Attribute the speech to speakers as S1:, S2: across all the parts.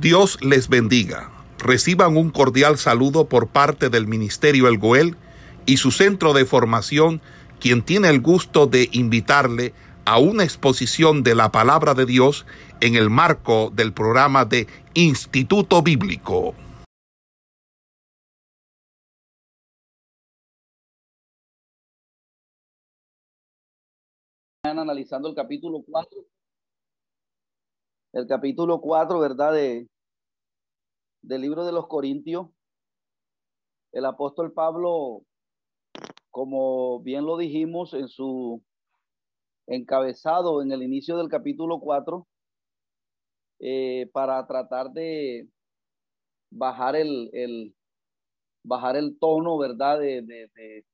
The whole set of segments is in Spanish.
S1: Dios les bendiga. Reciban un cordial saludo por parte del Ministerio El Goel y su centro de formación, quien tiene el gusto de invitarle a una exposición de la palabra de Dios en el marco del programa de Instituto Bíblico.
S2: Analizando el capítulo 4 el capítulo 4, ¿verdad? De, del libro de los Corintios. El apóstol Pablo, como bien lo dijimos en su encabezado en el inicio del capítulo 4, eh, para tratar de bajar el, el, bajar el tono, ¿verdad? De, de, de,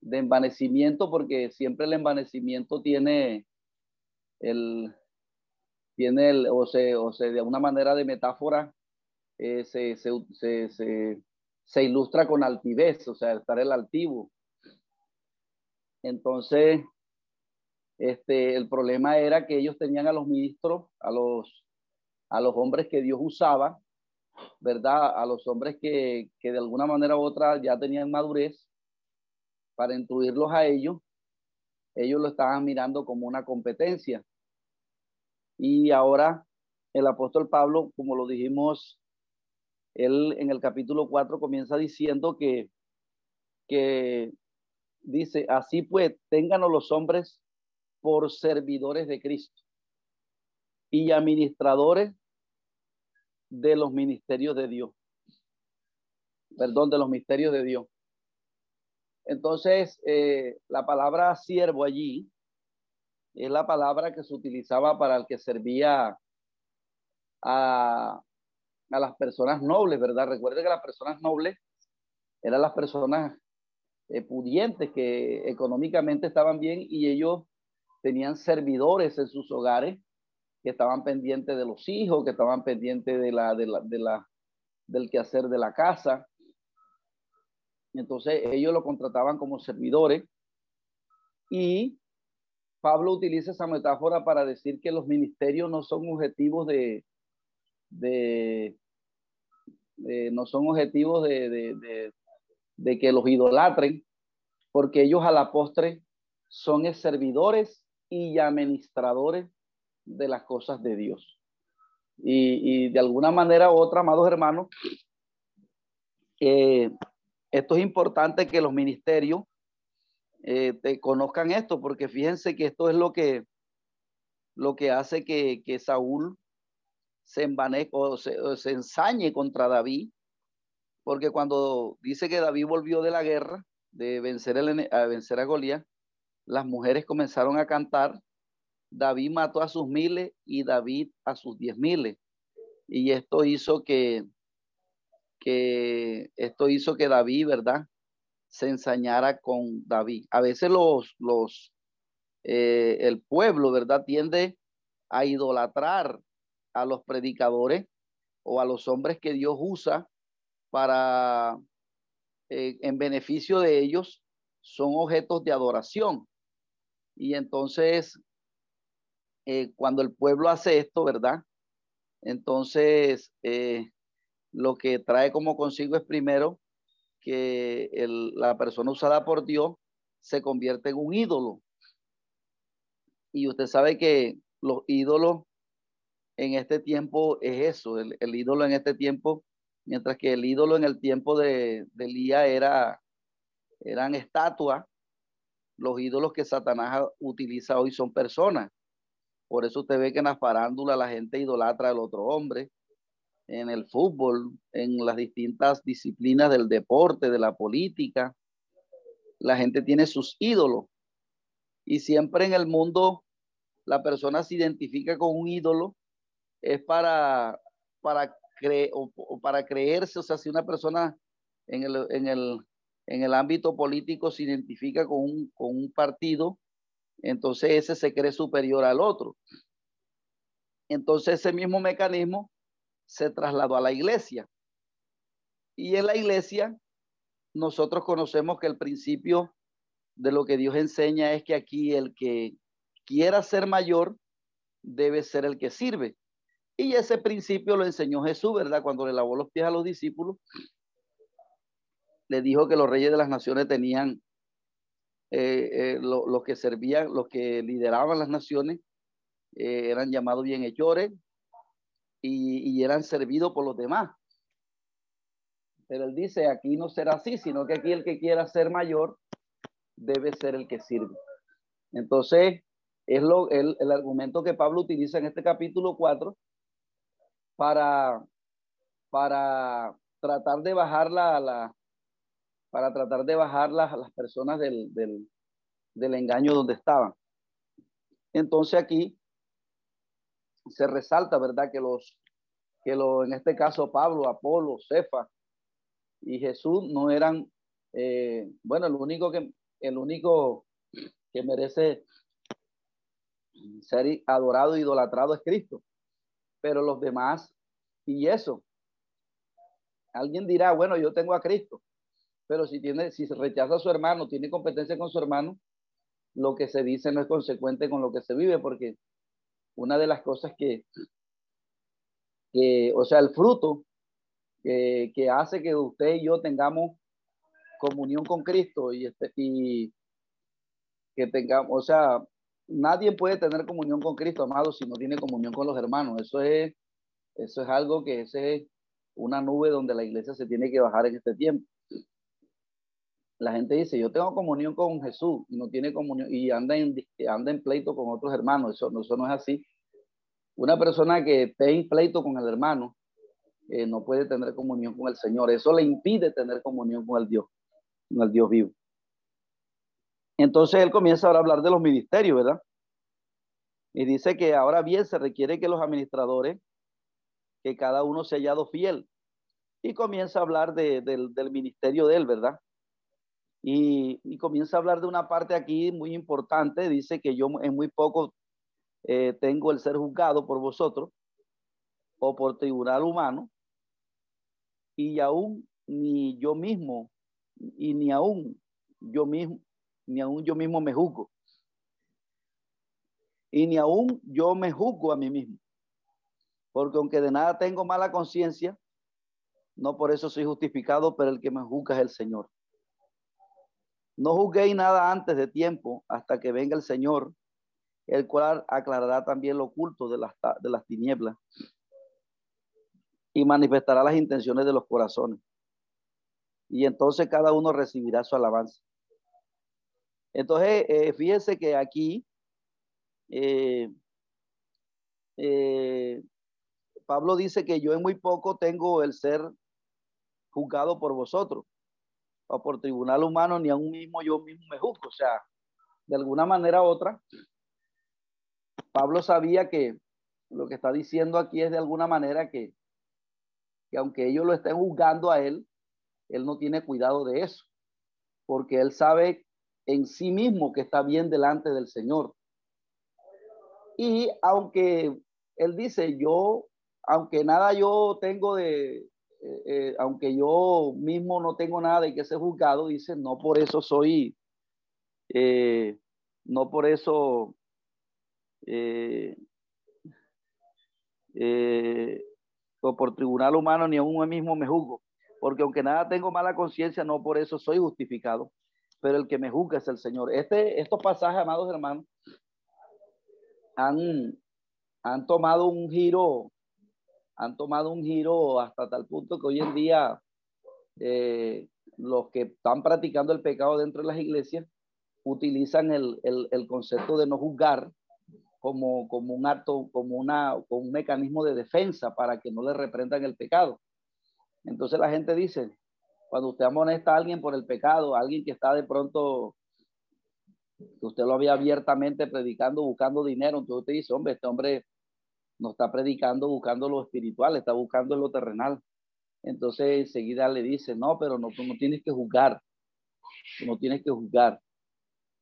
S2: de envanecimiento, porque siempre el envanecimiento tiene el, tiene el, o se, o se de una manera de metáfora, eh, se, ilustra con altivez, o sea, estar el altivo. Entonces, este, el problema era que ellos tenían a los ministros, a los, hombres que Dios usaba, ¿verdad? A los hombres que, que de alguna manera u otra ya tenían madurez para instruirlos a ellos. Ellos lo estaban mirando como una competencia. Y ahora el apóstol Pablo, como lo dijimos, él en el capítulo 4 comienza diciendo que, que dice, así pues, ténganos los hombres por servidores de Cristo y administradores de los ministerios de Dios. Perdón, de los misterios de Dios. Entonces, eh, la palabra siervo allí es la palabra que se utilizaba para el que servía a, a las personas nobles, ¿verdad? Recuerde que las personas nobles eran las personas eh, pudientes que económicamente estaban bien y ellos tenían servidores en sus hogares que estaban pendientes de los hijos, que estaban pendientes de la, de la, de la, del quehacer de la casa. Entonces ellos lo contrataban como servidores y Pablo utiliza esa metáfora para decir que los ministerios no son objetivos de, de, no son objetivos de, que los idolatren, porque ellos a la postre son servidores y administradores de las cosas de Dios. Y, y de alguna manera u otra, amados hermanos, eh, esto es importante que los ministerios eh, te conozcan esto, porque fíjense que esto es lo que, lo que hace que, que Saúl se envanezca o se, ensañe contra David, porque cuando dice que David volvió de la guerra, de vencer, el, a vencer a Goliat, las mujeres comenzaron a cantar, David mató a sus miles y David a sus diez miles. Y esto hizo que, que esto hizo que David, ¿verdad? Se ensañara con David. A veces los, los, eh, el pueblo, ¿verdad? Tiende a idolatrar a los predicadores o a los hombres que Dios usa para, eh, en beneficio de ellos, son objetos de adoración. Y entonces, eh, cuando el pueblo hace esto, ¿verdad? Entonces, lo que trae como consigo es primero que la persona usada por Dios se convierte en un ídolo. Y usted sabe que los ídolos en este tiempo es eso, el, ídolo en este tiempo, mientras que el ídolo en el tiempo de, de Elías era, eran estatuas, los ídolos que Satanás utiliza hoy son personas. Por eso usted ve que en la farándula la gente idolatra al otro hombre, en el fútbol, en las distintas disciplinas del deporte, de la política. La gente tiene sus ídolos. Y siempre en el mundo la persona se identifica con un ídolo es para, para, creer o, para creerse, o sea, si una persona en el, en el, en el ámbito político se identifica con un, con un partido, entonces ese se cree superior al otro. Entonces ese mismo mecanismo se trasladó a la iglesia. Y en la iglesia nosotros conocemos que el principio de lo que Dios enseña es que aquí el que quiera ser mayor debe ser el que sirve. Y ese principio lo enseñó Jesús, ¿verdad? Cuando le lavó los pies a los discípulos, le dijo que los reyes de las naciones tenían, eh, eh, los que servían, los que lideraban las naciones, eh, eran llamados bienhechores y, eran servidos por los demás. Pero él dice, aquí no será así, sino que aquí el que quiera ser mayor debe ser el que sirve. Entonces, es lo, el, el argumento que Pablo utiliza en este capítulo 4 para, para tratar de bajar la, la para tratar de bajar las, las personas del, del, del engaño donde estaban. Entonces aquí se resalta, ¿verdad? Que los, que lo, en este caso Pablo, Apolo, Cefa y Jesús no eran, eh, bueno, el único que, el único que merece ser adorado, idolatrado es Cristo pero los demás, y eso. Alguien dirá, bueno, yo tengo a Cristo, pero si tiene, si se rechaza a su hermano, tiene competencia con su hermano, lo que se dice no es consecuente con lo que se vive, porque una de las cosas que, que o sea, el fruto que, que hace que usted y yo tengamos comunión con Cristo y, este, y que tengamos, o sea, nadie puede tener comunión con Cristo, amado, si no tiene comunión con los hermanos. Eso es, eso es algo que es una nube donde la iglesia se tiene que bajar en este tiempo. La gente dice, yo tengo comunión con Jesús y no tiene comunión y anda en, anda en pleito con otros hermanos. Eso, eso no es así. Una persona que esté en pleito con el hermano eh, no puede tener comunión con el Señor. Eso le impide tener comunión con el Dios, con el Dios vivo. Entonces él comienza ahora a hablar de los ministerios, ¿verdad? Y dice que ahora bien se requiere que los administradores, que cada uno se hallado fiel. Y comienza a hablar del, ministerio de él, ¿verdad? Y, comienza a hablar de una parte aquí muy importante. Dice que yo en muy poco eh, tengo el ser juzgado por vosotros o por tribunal humano. Y aún ni yo mismo, y ni aún yo mismo, ni aún yo mismo me juzgo. Y ni aún yo me juzgo a mí mismo. Porque aunque de nada tengo mala conciencia, no por eso soy justificado, pero el que me juzga es el Señor. No juzguéis nada antes de tiempo hasta que venga el Señor, el cual aclarará también lo oculto de las, de las tinieblas y manifestará las intenciones de los corazones. Y entonces cada uno recibirá su alabanza. Entonces, eh, fíjense que aquí eh, eh, Pablo dice que yo en muy poco tengo el ser juzgado por vosotros o por tribunal humano, ni aún mismo yo mismo me juzgo. O sea, de alguna manera u otra, Pablo sabía que lo que está diciendo aquí es de alguna manera que, que aunque ellos lo estén juzgando a él, él no tiene cuidado de eso, porque él sabe en sí mismo que está bien delante del Señor. Y aunque él dice, yo, aunque nada yo tengo de, eh, eh, aunque yo mismo no tengo nada de que ser juzgado, dice, no por eso soy, eh, no por eso, o por tribunal humano ni aún mismo me juzgo, porque aunque nada tengo mala conciencia, no por eso soy justificado pero el que me juzga es el Señor. Este, estos pasajes, amados hermanos, han, han tomado un giro, han tomado un giro hasta tal punto que hoy en día eh, los que están practicando el pecado dentro de las iglesias utilizan el, el, el concepto de no juzgar como, como un acto, como, una, como un mecanismo de defensa para que no le reprendan el pecado. Entonces la gente dice, cuando usted amonesta a alguien por el pecado, alguien que está de pronto, que usted lo había abiertamente predicando, buscando dinero, entonces usted dice, hombre, este hombre no está predicando buscando lo espiritual, está buscando lo terrenal. Entonces enseguida le dice, no, pero no, tú no tienes que juzgar, tú no tienes que juzgar.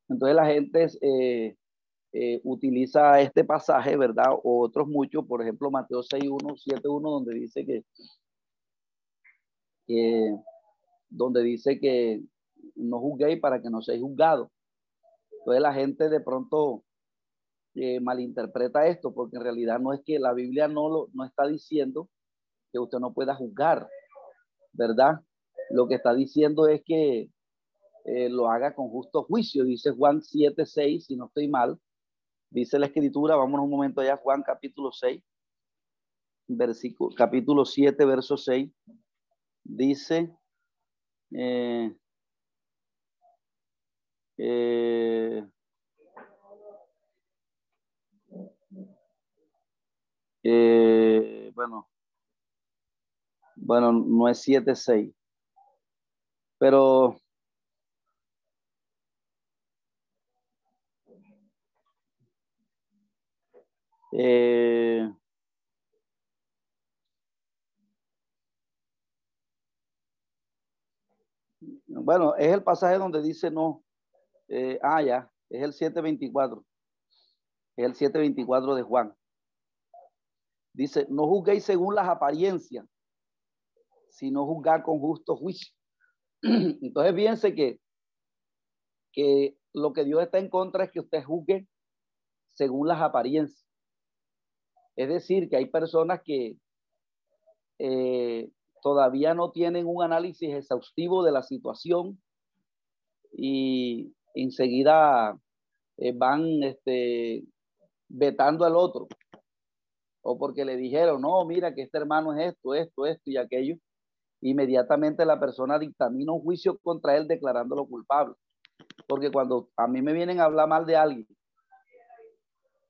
S2: Entonces la gente eh, eh, utiliza este pasaje, ¿verdad? O otros muchos, por ejemplo, Mateo 6.1, 7.1, donde dice que, que donde dice que no juzguéis para que no seáis juzgados. Entonces la gente de pronto eh, malinterpreta esto, porque en realidad no es que la Biblia no, lo, no está diciendo que usted no pueda juzgar, ¿verdad? Lo que está diciendo es que eh, lo haga con justo juicio, dice Juan 7, 6, si no estoy mal. Dice la escritura, vamos un momento allá, Juan capítulo 6, versículo, capítulo 7, verso 6. Dice, eh, eh, eh, bueno, bueno, no es 7-6, pero eh, bueno, es el pasaje donde dice no, eh, ah, ya, es el 724. Es el 724 de Juan. Dice, no juzguéis según las apariencias, sino juzgar con justo juicio. Entonces, fíjense que, que lo que Dios está en contra es que usted juzgue según las apariencias. Es decir, que hay personas que eh, todavía no tienen un análisis exhaustivo de la situación y enseguida eh, van este, vetando al otro. O porque le dijeron, no, mira que este hermano es esto, esto, esto y aquello. Inmediatamente la persona dictamina un juicio contra él declarándolo culpable. Porque cuando a mí me vienen a hablar mal de alguien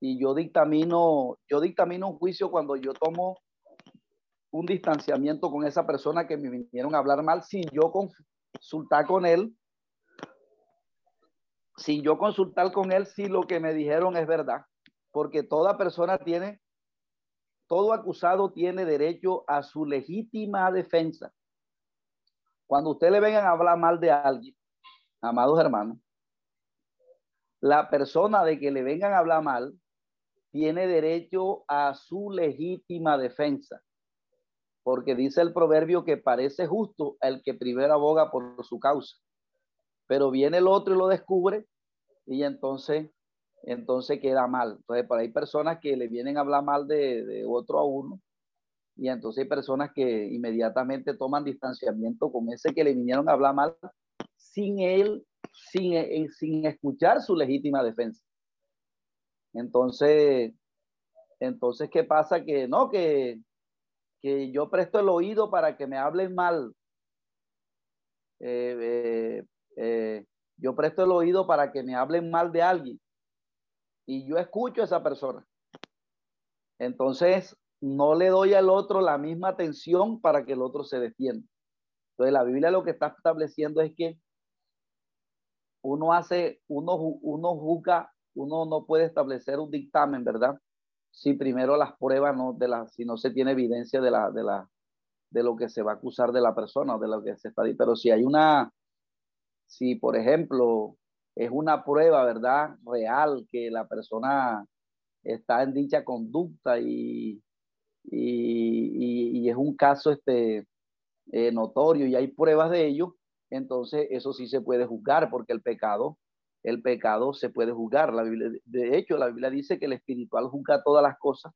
S2: y yo dictamino, yo dictamino un juicio cuando yo tomo un distanciamiento con esa persona que me vinieron a hablar mal sin yo consultar con él sin yo consultar con él si lo que me dijeron es verdad, porque toda persona tiene, todo acusado tiene derecho a su legítima defensa. Cuando usted le vengan a hablar mal de alguien, amados hermanos, la persona de que le vengan a hablar mal tiene derecho a su legítima defensa, porque dice el proverbio que parece justo el que primero aboga por su causa pero viene el otro y lo descubre y entonces, entonces queda mal. Entonces, por ahí personas que le vienen a hablar mal de, otro a uno y entonces hay personas que inmediatamente toman distanciamiento con ese que le vinieron a hablar mal sin él, sin, eh, sin escuchar su legítima defensa. Entonces, entonces, ¿qué pasa? Que no, que, que yo presto el oído para que me hablen mal. Eh, eh, eh, yo presto el oído para que me hablen mal de alguien y yo escucho a esa persona. Entonces, no le doy al otro la misma atención para que el otro se defienda. Entonces, la Biblia lo que está estableciendo es que uno hace, uno, uno juzga, uno no puede establecer un dictamen, ¿verdad? Si primero las pruebas no, de la, si no se tiene evidencia de la, de la, de lo que se va a acusar de la persona o de lo que se está, pero si hay una, si, por ejemplo, es una prueba, ¿verdad? Real que la persona está en dicha conducta y, y, es un caso este, eh, notorio y hay pruebas de ello, entonces eso sí se puede juzgar porque el pecado, el pecado se puede juzgar. La de hecho, la Biblia dice que el espiritual juzga todas las cosas,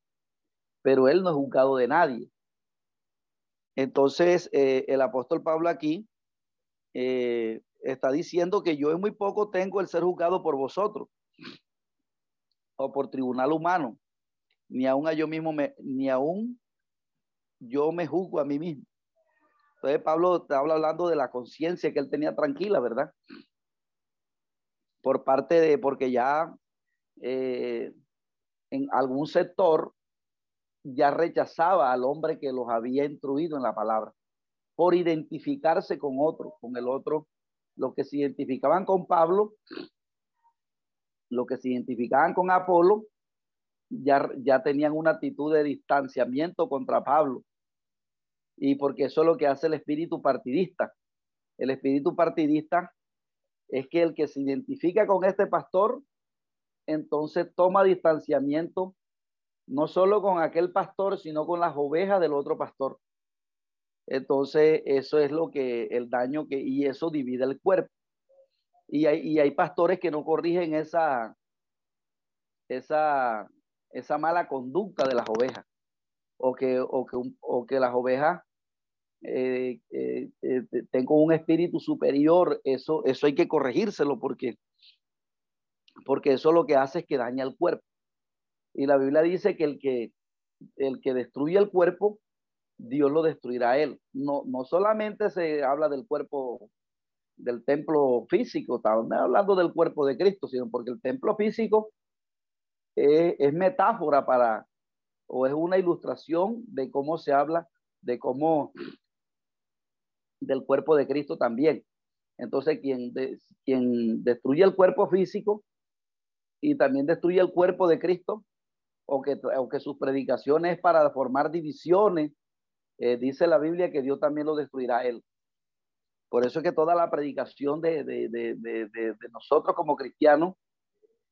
S2: pero él no es juzgado de nadie. Entonces, eh, el apóstol Pablo aquí eh, está diciendo que yo en muy poco tengo el ser juzgado por vosotros o por tribunal humano, ni aún a yo mismo me, ni aún yo me juzgo a mí mismo. Entonces Pablo está hablando de la conciencia que él tenía tranquila, ¿verdad? Por parte de, porque ya eh, en algún sector ya rechazaba al hombre que los había instruido en la palabra, por identificarse con otro, con el otro los que se identificaban con Pablo, los que se identificaban con Apolo, ya, ya tenían una actitud de distanciamiento contra Pablo. Y porque eso es lo que hace el espíritu partidista. El espíritu partidista es que el que se identifica con este pastor, entonces toma distanciamiento no solo con aquel pastor, sino con las ovejas del otro pastor. Entonces, eso es lo que el daño que, y eso divide el cuerpo. Y hay, y hay pastores que no corrigen esa, esa, esa mala conducta de las ovejas o que, o que, o que las ovejas eh, eh, eh tengo un espíritu superior, eso, eso hay que corregírselo porque, porque eso lo que hace es que daña el cuerpo. Y la Biblia dice que el que, el que destruye el cuerpo, Dios lo destruirá él. No, no solamente se habla del cuerpo del templo físico, estamos hablando del cuerpo de Cristo, sino porque el templo físico es, metáfora para, o es una ilustración de cómo se habla, de cómo del cuerpo de Cristo también. Entonces, quien, quien destruye el cuerpo físico y también destruye el cuerpo de Cristo, o que, o que sus predicaciones es para formar divisiones, eh, dice la Biblia que Dios también lo destruirá él. Por eso es que toda la predicación de, de, de, de, nosotros como cristianos,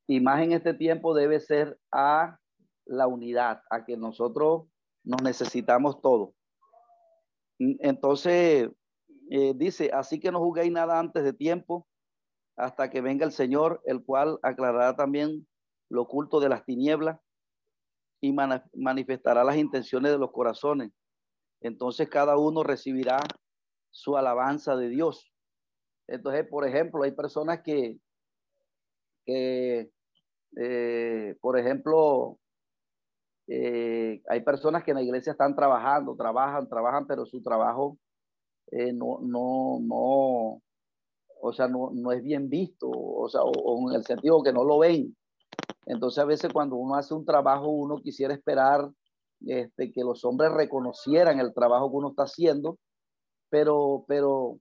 S2: y más en este tiempo, debe ser a la unidad, a que nosotros nos necesitamos todo. Entonces, eh, dice, así que no juguéis nada antes de tiempo, hasta que venga el Señor, el cual aclarará también lo oculto de las tinieblas y manifestará las intenciones de los corazones. Entonces cada uno recibirá su alabanza de Dios. Entonces, por ejemplo, hay personas que, que eh, por ejemplo, eh, hay personas que en la iglesia están trabajando, trabajan, trabajan, pero su trabajo eh, no, no, no, o sea, no, no, es bien visto, o sea, o, en el sentido que no lo ven. Entonces a veces cuando uno hace un trabajo, uno quisiera esperar este, que los hombres reconocieran el trabajo que uno está haciendo, pero, pero,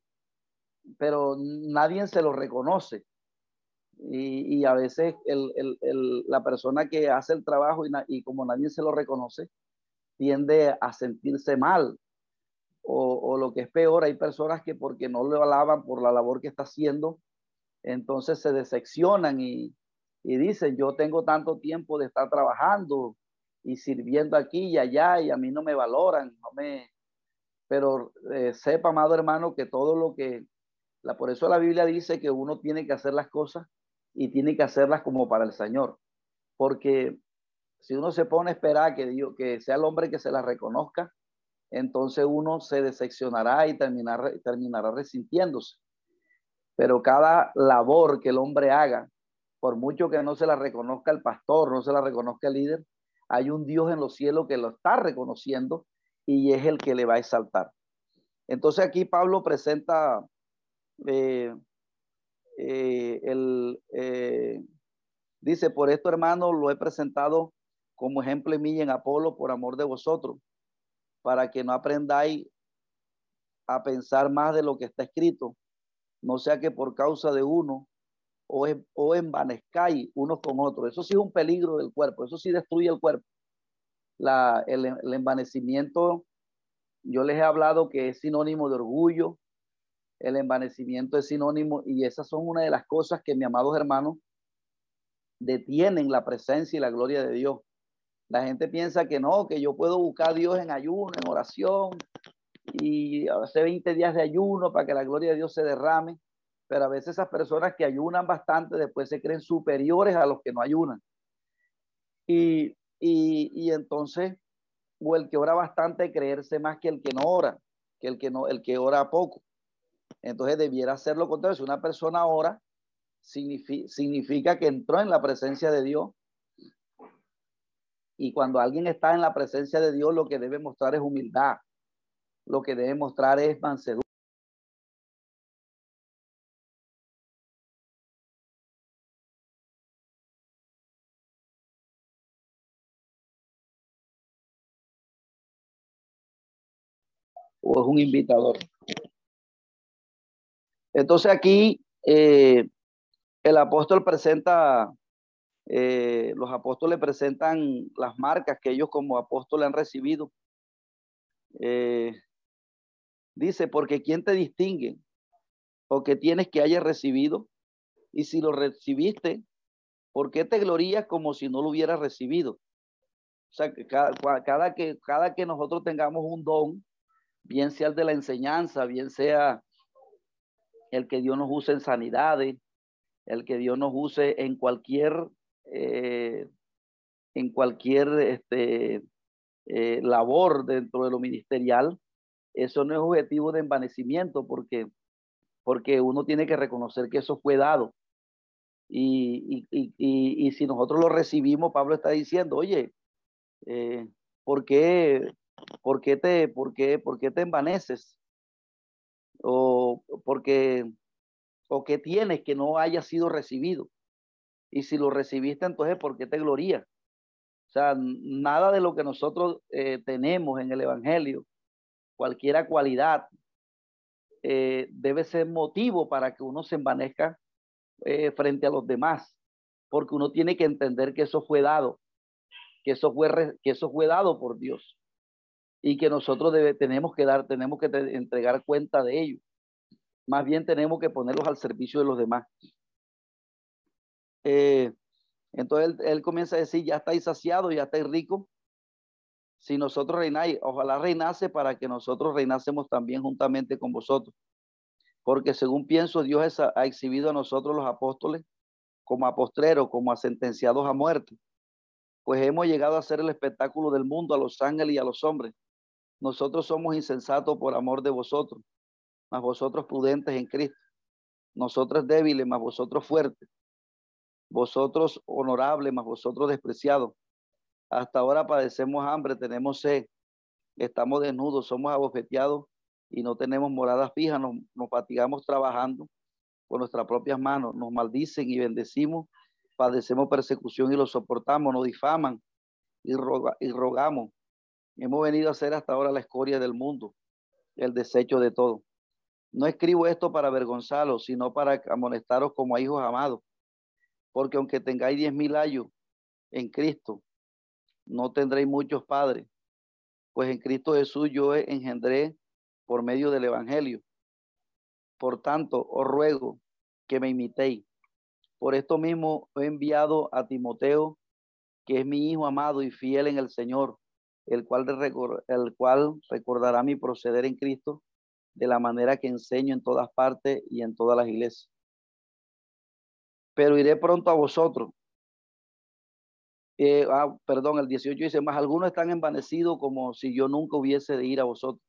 S2: pero nadie se lo reconoce. Y, y a veces el, el, el, la persona que hace el trabajo y, y como nadie se lo reconoce, tiende a sentirse mal o, lo que es peor, hay personas que porque no lo alaban por la labor que está haciendo, entonces se decepcionan y, y dicen, yo tengo tanto tiempo de estar trabajando y sirviendo aquí y allá y a mí no me valoran, no me... Pero eh, sepa, amado hermano, que todo lo que... La, por eso la Biblia dice que uno tiene que hacer las cosas y tiene que hacerlas como para el Señor. Porque si uno se pone a esperar que, Dios, que sea el hombre que se las reconozca, entonces uno se decepcionará y terminará, terminará resintiéndose. Pero cada labor que el hombre haga, por mucho que no se la reconozca el pastor, no se la reconozca el líder, hay un Dios en los cielos que lo está reconociendo y es el que le va a exaltar. Entonces aquí Pablo presenta eh, eh, el, eh, dice, por esto hermano lo he presentado como ejemplo en mí en Apolo por amor de vosotros para que no aprendáis a pensar más de lo que está escrito, no sea que por causa de uno o, o envanezcáis unos con otros. Eso sí es un peligro del cuerpo, eso sí destruye el cuerpo. La, el, el envanecimiento, yo les he hablado que es sinónimo de orgullo, el envanecimiento es sinónimo y esas son una de las cosas que, mis amados hermanos, detienen la presencia y la gloria de Dios. La gente piensa que no, que yo puedo buscar a Dios en ayuno, en oración, y hace 20 días de ayuno para que la gloria de Dios se derrame. Pero a veces esas personas que ayunan bastante después se creen superiores a los que no ayunan. Y, y, entonces, o el que ora bastante creerse más que el que no ora, que el que no, el que ora poco. Entonces debiera ser lo contrario. Si una persona ora, significa, significa que entró en la presencia de Dios y cuando alguien está en la presencia de Dios, lo que debe mostrar es humildad. Lo que debe mostrar es mansedumbre. O es un invitador. Entonces aquí eh, el apóstol presenta eh, los apóstoles presentan las marcas que ellos como apóstoles han recibido. Eh, dice, porque ¿quién te distingue? ¿O qué tienes que hayas recibido? Y si lo recibiste, ¿por qué te glorías como si no lo hubieras recibido? O sea, cada, que, cada que nosotros tengamos un don, bien sea el de la enseñanza, bien sea el que Dios nos use en sanidades, el que Dios nos use en cualquier eh, en cualquier este, eh, labor dentro de lo ministerial, eso no es objetivo de envanecimiento porque, porque uno tiene que reconocer que eso fue dado. Y, y, y, y si nosotros lo recibimos, Pablo está diciendo, oye, eh, ¿por, qué, por, qué te, por, qué, ¿por qué te envaneces? O porque, o qué tienes que no haya sido recibido. Y si lo recibiste, entonces, ¿por qué te glorías? O sea, nada de lo que nosotros eh, tenemos en el Evangelio, cualquiera cualidad, eh, debe ser motivo para que uno se envanezca eh, frente a los demás, porque uno tiene que entender que eso fue dado, que eso fue, que eso fue dado por Dios y que nosotros debe, tenemos que dar, tenemos que entregar cuenta de ello. Más bien tenemos que ponerlos al servicio de los demás. Eh, entonces él, comienza a decir, ya estáis saciado, ya estáis rico. Si nosotros reináis, ojalá reinase para que nosotros reinásemos también juntamente con vosotros. Porque según pienso, Dios ha exhibido a nosotros los apóstoles como a postreros, como a sentenciados a muerte. Pues hemos llegado a ser el espectáculo del mundo a los ángeles y a los hombres. Nosotros somos insensatos por amor de vosotros, mas vosotros prudentes en Cristo. Nosotros débiles, mas vosotros fuertes vosotros honorables, mas vosotros despreciados. Hasta ahora padecemos hambre, tenemos sed, estamos desnudos, somos abofeteados y no tenemos moradas fijas, nos, fatigamos trabajando con nuestras propias manos, nos maldicen y bendecimos, padecemos persecución y lo soportamos, nos difaman y rogamos. Hemos venido a ser hasta ahora la escoria del mundo, el desecho de todo. No escribo esto para avergonzaros, sino para amonestaros como a hijos amados porque aunque tengáis diez mil años en Cristo, no tendréis muchos padres, pues en Cristo Jesús yo engendré por medio del Evangelio. Por tanto, os ruego que me imitéis. Por esto mismo he enviado a Timoteo, que es mi hijo amado y fiel en el Señor, el cual, el cual recordará mi proceder en Cristo de la manera que enseño en todas partes y en todas las iglesias. Pero iré pronto a vosotros. Eh, ah, perdón, el 18 dice, más algunos están envanecidos como si yo nunca hubiese de ir a vosotros,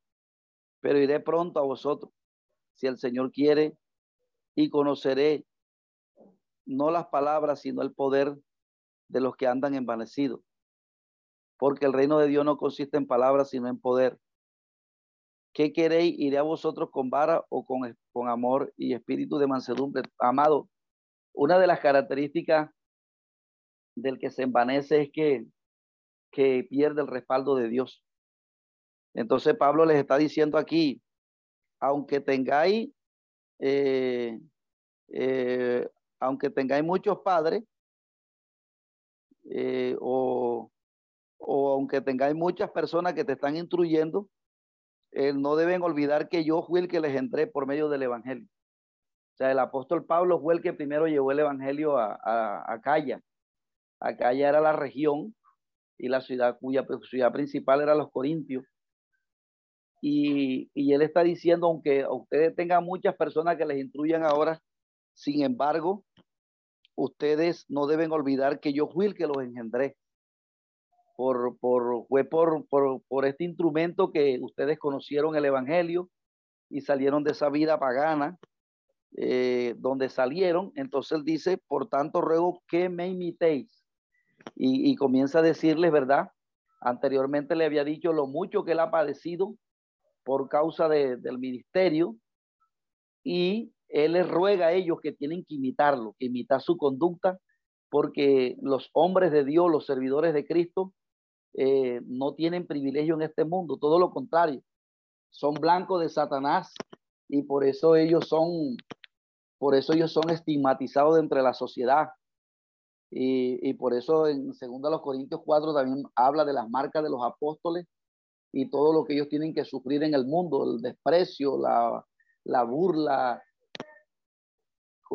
S2: pero iré pronto a vosotros, si el Señor quiere, y conoceré no las palabras, sino el poder de los que andan envanecidos, porque el reino de Dios no consiste en palabras, sino en poder. ¿Qué queréis? ¿Iré a vosotros con vara o con, amor y espíritu de mansedumbre? Amado, una de las características del que se envanece es que, que pierde el respaldo de Dios. Entonces Pablo les está diciendo aquí, aunque tengáis, eh, eh, aunque tengáis muchos padres, eh, o, o, aunque tengáis muchas personas que te están instruyendo, no deben olvidar que yo fui el que les entré por medio del Evangelio. O sea, el apóstol Pablo fue el que primero llevó el evangelio a, a, a. Acaya era la región y la ciudad cuya ciudad principal era los Corintios. Y, y él está diciendo, aunque ustedes tengan muchas personas que les instruyan ahora, sin embargo, ustedes no deben olvidar que yo fui el que los engendré. Por, por, fue por, por, por este instrumento que ustedes conocieron el Evangelio y salieron de esa vida pagana eh, donde salieron. Entonces él dice, por tanto ruego que me imitéis. Y, comienza a decirles, ¿verdad? Anteriormente le había dicho lo mucho que él ha padecido por causa del ministerio y él les ruega a ellos que tienen que imitarlo, que imitar su conducta, porque los hombres de Dios, los servidores de Cristo, eh, no tienen privilegio en este mundo, todo lo contrario, son blancos de Satanás y por eso ellos son por eso ellos son estigmatizados entre la sociedad. Y, por eso en 2 Corintios 4 también habla de las marcas de los apóstoles y todo lo que ellos tienen que sufrir en el mundo, el desprecio, la, la burla.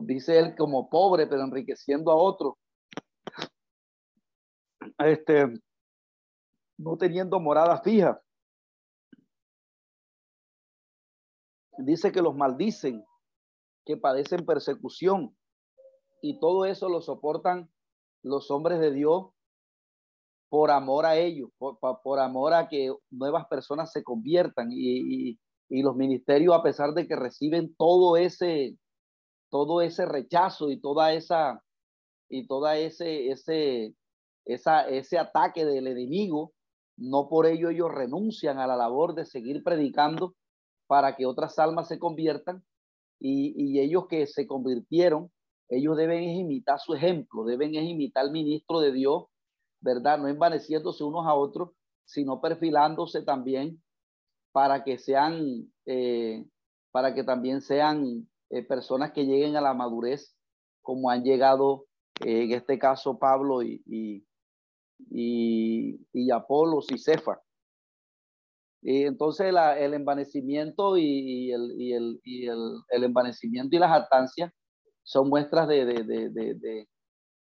S2: Dice él como pobre, pero enriqueciendo a otro. Este, no teniendo morada fija. Dice que los maldicen que padecen persecución. Y todo eso lo soportan los hombres de Dios por amor a ellos, por, amor a que nuevas personas se conviertan y, los ministerios, a pesar de que reciben todo ese, todo ese rechazo y toda esa, y toda ese, ese, esa, ese ataque del enemigo, no por ello ellos renuncian a la labor de seguir predicando para que otras almas se conviertan y, y ellos que se convirtieron, ellos deben imitar su ejemplo, deben imitar al ministro de Dios ¿verdad? No envaneciéndose unos a otros, sino perfilándose también para que sean, eh, para que también sean eh, personas que lleguen a la madurez, como han llegado eh, en este caso Pablo y, y, y, Apolos y Cefa. Y entonces el envanecimiento y, el, y, el, y el, el, envanecimiento y la jactancia son muestras de, de, de,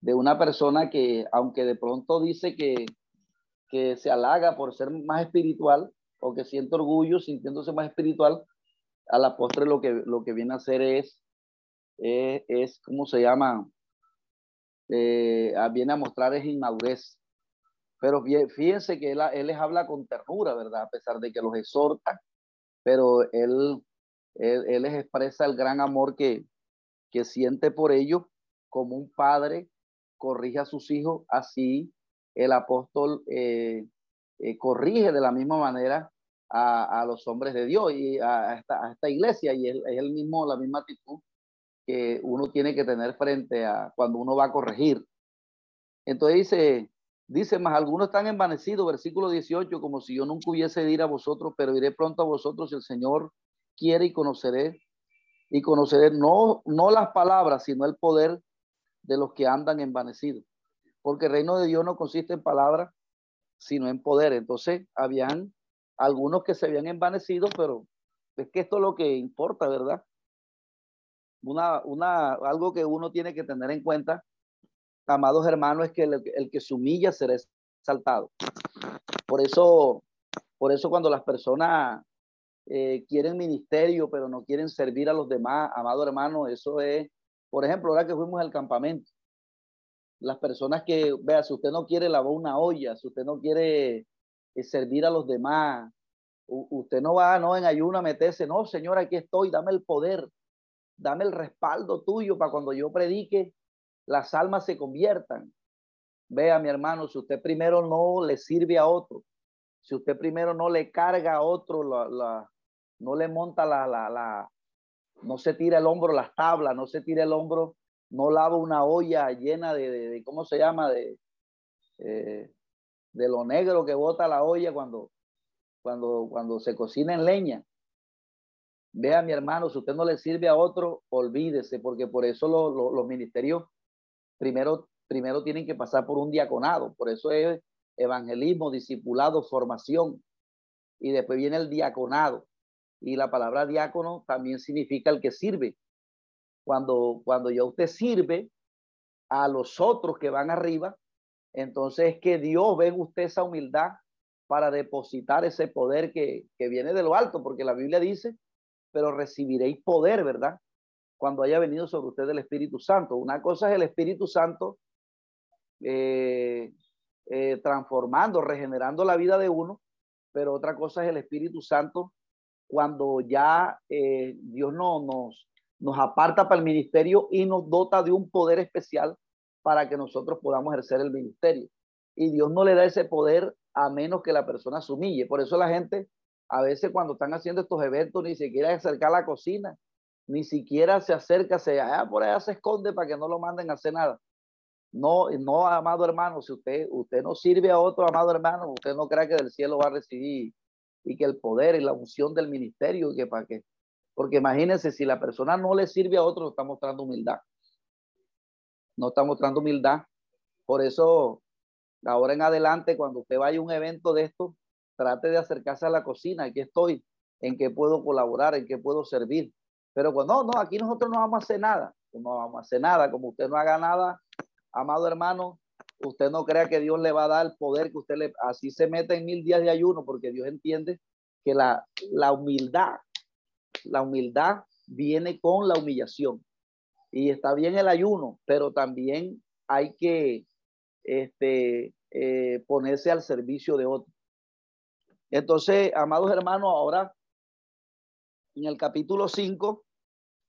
S2: de una persona que, aunque de pronto dice que, que se halaga por ser más espiritual o que siente orgullo sintiéndose más espiritual, a la postre lo que, lo que viene a hacer es, es, es ¿cómo se llama? Eh, viene a mostrar es inmadurez. Pero fíjense que él, les habla con ternura, ¿verdad? A pesar de que los exhorta, pero él, él, les expresa el gran amor que, que siente por ellos como un padre corrige a sus hijos, así el apóstol eh, eh, corrige de la misma manera a, los hombres de Dios y a esta, iglesia y es, el mismo, la misma actitud que uno tiene que tener frente a cuando uno va a corregir. Entonces dice, dice, más algunos están envanecidos, versículo 18, como si yo nunca hubiese de ir a vosotros, pero iré pronto a vosotros si el Señor quiere y conoceré, y conoceré no, no las palabras, sino el poder de los que andan envanecidos. Porque el reino de Dios no consiste en palabras, sino en poder. Entonces, habían algunos que se habían envanecido, pero es que esto es lo que importa, ¿verdad? Una, una, algo que uno tiene que tener en cuenta, amados hermanos, es que el, que se humilla será exaltado. Por eso, por eso cuando las personas eh, quieren ministerio, pero no quieren servir a los demás, amado hermano, eso es por ejemplo, ahora que fuimos al campamento, las personas que, vea, si usted no quiere lavar una olla, si usted no quiere eh, servir a los demás, usted no va, no, en ayuno a meterse, no, Señor, aquí estoy, dame el poder, dame el respaldo tuyo para cuando yo predique, las almas se conviertan. Vea, mi hermano, si usted primero no le sirve a otro, si usted primero no le carga a otro, la, no le monta la, la, no se tira el hombro las tablas, no se tira el hombro, no lava una olla llena de, ¿cómo se llama? De, eh, de lo negro que bota la olla cuando, cuando, cuando se cocina en leña. Vea, mi hermano, si usted no le sirve a otro, olvídese, porque por eso los ministerios primero, primero tienen que pasar por un diaconado. Por eso es evangelismo, discipulado, formación. Y después viene el diaconado. Y la palabra diácono también significa el que sirve. Cuando, cuando ya usted sirve a los otros que van arriba, entonces es que Dios ve en usted esa humildad para depositar ese poder que, viene de lo alto, porque la Biblia dice, pero recibiréis poder, ¿verdad? Cuando haya venido sobre usted el Espíritu Santo. Una cosa es el Espíritu Santo eh, eh, transformando, regenerando la vida de uno, pero otra cosa es el Espíritu Santo cuando ya eh, Dios no, nos, nos aparta para el ministerio y nos dota de un poder especial para que nosotros podamos ejercer el ministerio. Y Dios no le da ese poder a menos que la persona se humille. Por eso la gente a veces cuando están haciendo estos eventos ni siquiera acerca a la cocina, ni siquiera se acerca, se allá por allá se esconde para que no lo manden a hacer nada. No, no, amado hermano, si usted, usted no sirve a otro, amado hermano, usted no cree que del cielo va a recibir y que el poder y la unción del ministerio, que para qué. Porque imagínense, si la persona no le sirve a otro, no está mostrando humildad. No está mostrando humildad. Por eso, ahora en adelante, cuando usted vaya a un evento de esto, trate de acercarse a la cocina. Aquí estoy. ¿En qué puedo colaborar? ¿En qué puedo servir? Pero cuando no, no, aquí nosotros no vamos a hacer nada. No vamos a hacer nada. Como usted no haga nada, amado hermano, usted no crea que Dios le va a dar el poder que usted le, así se mete en mil días de ayuno, porque Dios entiende que la, la humildad, la humildad viene con la humillación. Y está bien el ayuno, pero también hay que este, eh, ponerse al servicio de otro. Entonces, amados hermanos, ahora en el capítulo 5,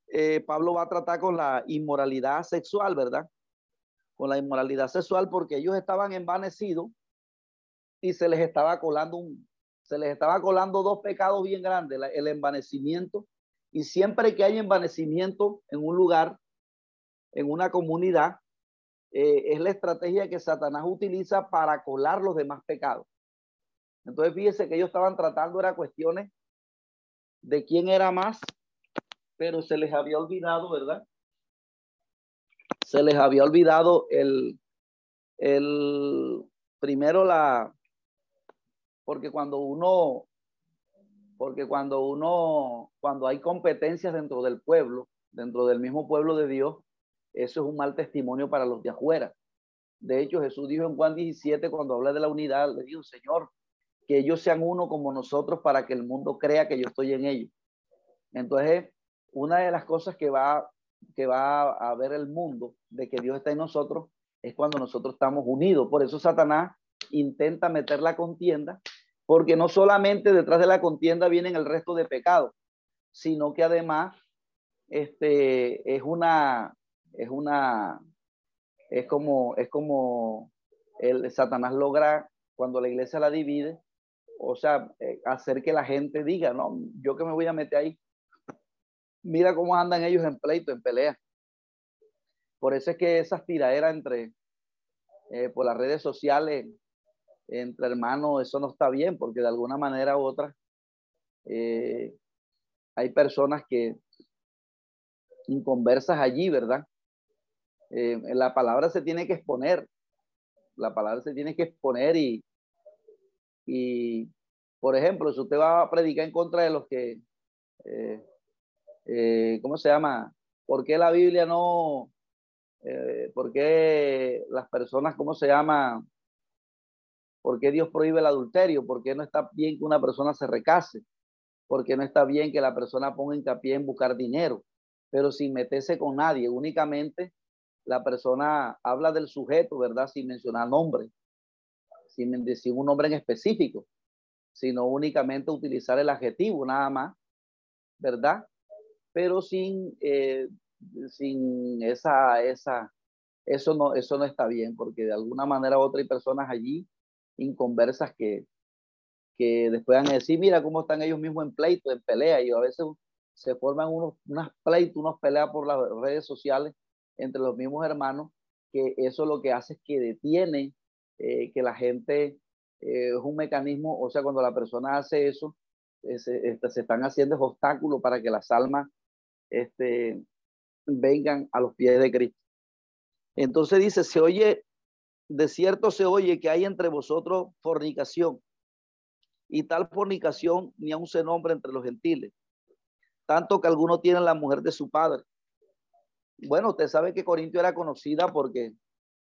S2: eh, Pablo va a tratar con la inmoralidad sexual, ¿verdad? Con la inmoralidad sexual porque ellos estaban envanecidos y se les estaba colando un, se les estaba colando dos pecados bien grandes, el envanecimiento y siempre que hay envanecimiento en un lugar, en una comunidad, eh, es la estrategia que Satanás utiliza para colar los demás pecados. Entonces, fíjese que ellos estaban tratando, era cuestiones de quién era más, pero se les había olvidado, ¿verdad? Se les había olvidado el, el primero la, porque cuando uno, porque cuando uno, cuando hay competencias dentro del pueblo, dentro del mismo pueblo de Dios, eso es un mal testimonio para los de afuera. De hecho, Jesús dijo en Juan 17, cuando habla de la unidad, le dijo, Señor, que ellos sean uno como nosotros para que el mundo crea que yo estoy en ellos. Entonces, una de las cosas que va, que va a ver el mundo de que Dios está en nosotros es cuando nosotros estamos unidos. Por eso Satanás intenta meter la contienda, porque no solamente detrás de la contienda vienen el resto de pecados, sino que además este, es una, es una, es como, es como el Satanás logra cuando la iglesia la divide, o sea, eh, hacer que la gente diga, no, yo que me voy a meter ahí. Mira cómo andan ellos en pleito, en pelea. Por eso es que esas tiraderas entre, eh, por las redes sociales, entre hermanos, eso no está bien, porque de alguna manera u otra, eh, hay personas que inconversas allí, ¿verdad? Eh, la palabra se tiene que exponer, la palabra se tiene que exponer y, y por ejemplo, si usted va a predicar en contra de los que, eh, eh, ¿cómo se llama? ¿Por qué la Biblia no, por qué las personas, ¿cómo se llama? ¿Por qué Dios prohíbe el adulterio? ¿Por qué no está bien que una persona se recase? ¿Por qué no está bien que la persona ponga hincapié en buscar dinero? Pero sin meterse con nadie, únicamente la persona habla del sujeto, ¿verdad? Sin mencionar nombre, sin decir un nombre en específico, sino únicamente utilizar el adjetivo nada más, ¿verdad? Pero sin, eh, sin esa, esa, eso no, eso no está bien, porque de alguna manera u otra hay personas allí inconversas que, que después van a decir, mira cómo están ellos mismos en pleito, en pelea, y a veces se forman unos, unas pleitos, unos peleas por las redes sociales entre los mismos hermanos, que eso lo que hace es que detiene eh, que la gente eh, es un mecanismo, o sea, cuando la persona hace eso, este, se, están haciendo obstáculos para que las almas este, vengan a los pies de Cristo. Entonces dice, se oye, de cierto se oye que hay entre vosotros fornicación, y tal fornicación ni aún se nombra entre los gentiles, tanto que algunos tienen la mujer de su padre bueno, usted sabe que Corintio era conocida porque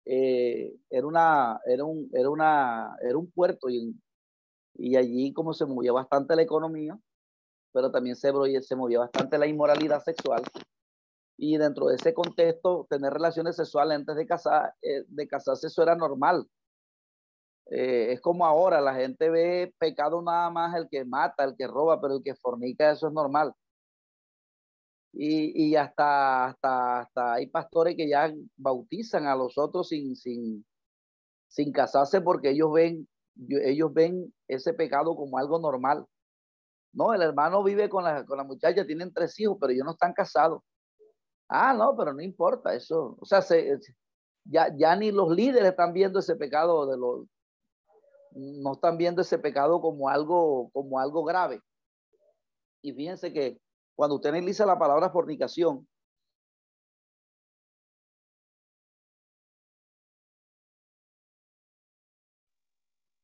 S2: eh, era, una, era, un, era, una, era un puerto y, y allí como se movía bastante la economía, pero también se, se movía bastante la inmoralidad sexual. Y dentro de ese contexto, tener relaciones sexuales antes de, casar, eh, de casarse, eso era normal. Eh, es como ahora, la gente ve pecado nada más el que mata, el que roba, pero el que fornica, eso es normal. Y, y hasta, hasta, hasta hay pastores que ya bautizan a los otros sin, sin, sin casarse porque ellos ven, ellos ven ese pecado como algo normal. No, el hermano vive con la, con la muchacha, tienen tres hijos, pero ellos no están casados. Ah, no, pero no importa eso. O sea, se, ya, ya ni los líderes están viendo ese pecado de los, no están viendo ese pecado como algo, como algo grave. Y fíjense que cuando usted analiza la palabra fornicación,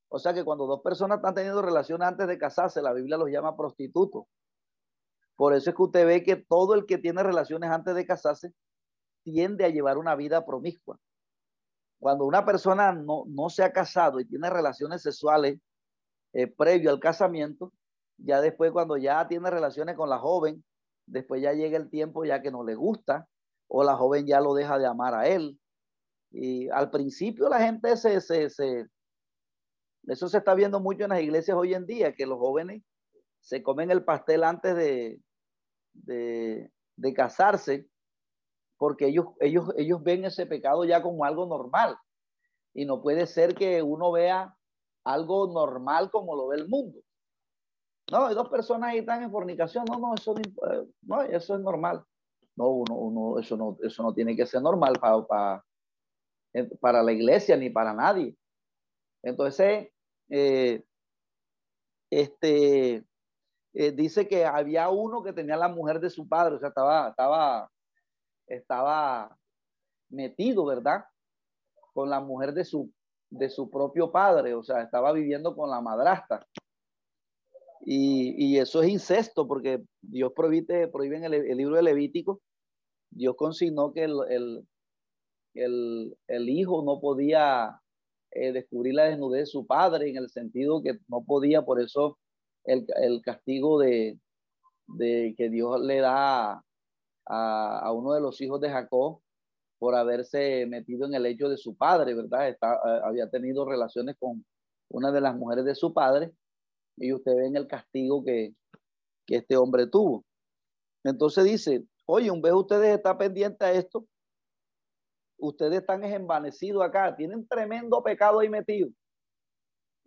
S2: O sea que cuando dos personas están teniendo relaciones antes de casarse, la Biblia los llama prostitutos. Por eso es que usted ve que todo el que tiene relaciones antes de casarse tiende a llevar una vida promiscua. Cuando una persona no, se ha casado y tiene relaciones sexuales eh, previo al casamiento, ya después cuando ya tiene relaciones con la joven, después ya llega el tiempo ya que no le gusta o la joven ya lo deja de amar a él. Y al principio la gente se, se, Eso se está viendo mucho en las iglesias hoy en día, que los jóvenes se comen el pastel antes de, de, casarse, porque ellos, ellos, ellos ven ese pecado ya como algo normal. Y no puede ser que uno vea algo normal como lo ve el mundo. No, hay dos personas ahí están en fornicación. No, no, eso no, eh, eso es normal. No, uno, uno, eso no, eso no tiene que ser normal para, para, para la iglesia ni para nadie. Entonces, eh, este, eh, dice que había uno que tenía la mujer de su padre, o sea, estaba, estaba, estaba metido, ¿verdad? Con la mujer de su, de su propio padre, o sea, estaba viviendo con la madrastra. Y, eso es incesto, porque Dios prohíbe, prohíbe en el, libro de Levítico, Dios consignó que el, el, hijo no podía eh, descubrir la desnudez de su padre, en el sentido que no podía, por eso el, castigo de, que Dios le da a, uno de los hijos de Jacob por haberse metido en el hecho de su padre, ¿verdad? Está, eh, había tenido relaciones con una de las mujeres de su padre y usted ve en el castigo que, este hombre tuvo. Entonces dice, oye, un vez ustedes están pendientes a esto, ustedes están envanecidos acá, tienen tremendo pecado ahí metido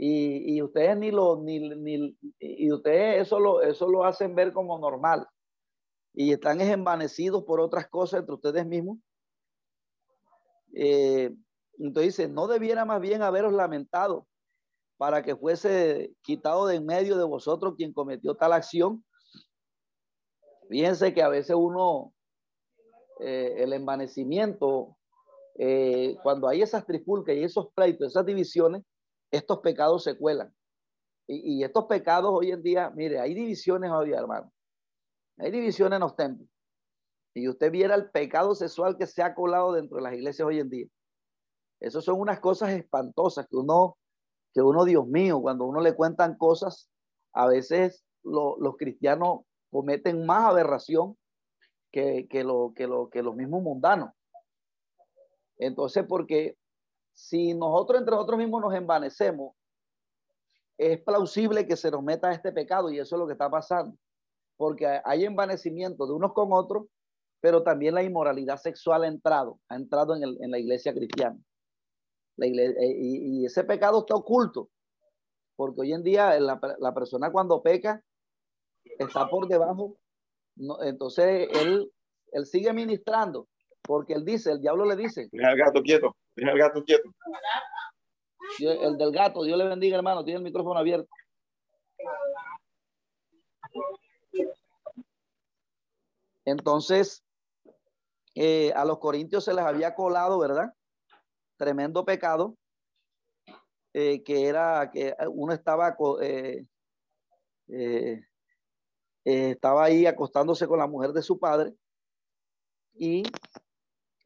S2: y, ustedes ni lo, ni, ni, y ustedes eso lo, eso lo hacen ver como normal y están envanecidos por otras cosas entre ustedes mismos. Eh, entonces no debiera más bien haberos lamentado para que fuese quitado de en medio de vosotros quien cometió tal acción. Fíjense que a veces uno, eh, el envanecimiento, eh, cuando hay esas trifulcas y esos pleitos, esas divisiones, estos pecados se cuelan. Y, estos pecados hoy en día, mire, hay divisiones hoy, hermano. Hay divisiones en los templos. Y usted viera el pecado sexual que se ha colado dentro de las iglesias hoy en día. Esas son unas cosas espantosas que uno, que uno, Dios mío, cuando uno le cuentan cosas, a veces los cristianos cometen más aberración que, que, lo, que, lo, que los mismos mundanos. Entonces, porque si nosotros entre nosotros mismos nos envanecemos, es plausible que se nos meta este pecado y eso es lo que está pasando, porque hay envanecimiento de unos con otros, pero también la inmoralidad sexual ha entrado, ha entrado en, la iglesia cristiana. Eh, y, ese pecado está oculto, porque hoy en día la, persona cuando peca está por debajo, entonces él sigue ministrando, porque él dice, el diablo le dice.
S3: Deja el gato quieto, deja el gato quieto.
S2: El del gato, Dios le bendiga, hermano, tiene el micrófono abierto. Entonces, eh, a los corintios se les había colado, ¿verdad? Tremendo pecado, eh, que era que uno estaba, eh, estaba ahí acostándose con la mujer de su padre y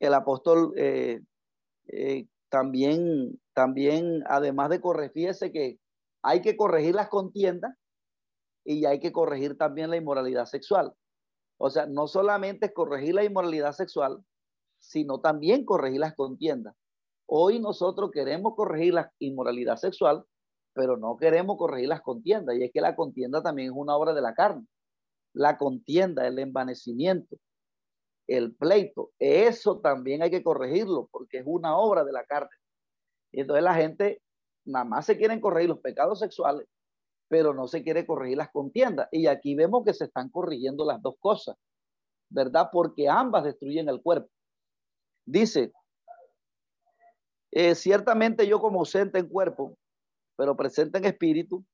S2: el apóstol eh, eh, también, también, además de corregirse que hay que corregir las contiendas y hay que corregir también la inmoralidad sexual. O sea, no solamente corregir la inmoralidad sexual, sino también corregir las contiendas. Hoy nosotros queremos corregir la inmoralidad sexual, pero no queremos corregir las contiendas. Y es que la contienda también es una obra de la carne. La contienda, el envanecimiento, el pleito. Eso también hay que corregirlo porque es una obra de la carne. Y entonces la gente nada más se quieren corregir los pecados sexuales, pero no se quiere corregir las contiendas. Y aquí vemos que se están corrigiendo las dos cosas, ¿verdad? Porque ambas destruyen el cuerpo. Dice, eh, ciertamente yo como ausente en cuerpo, pero presente en espíritu,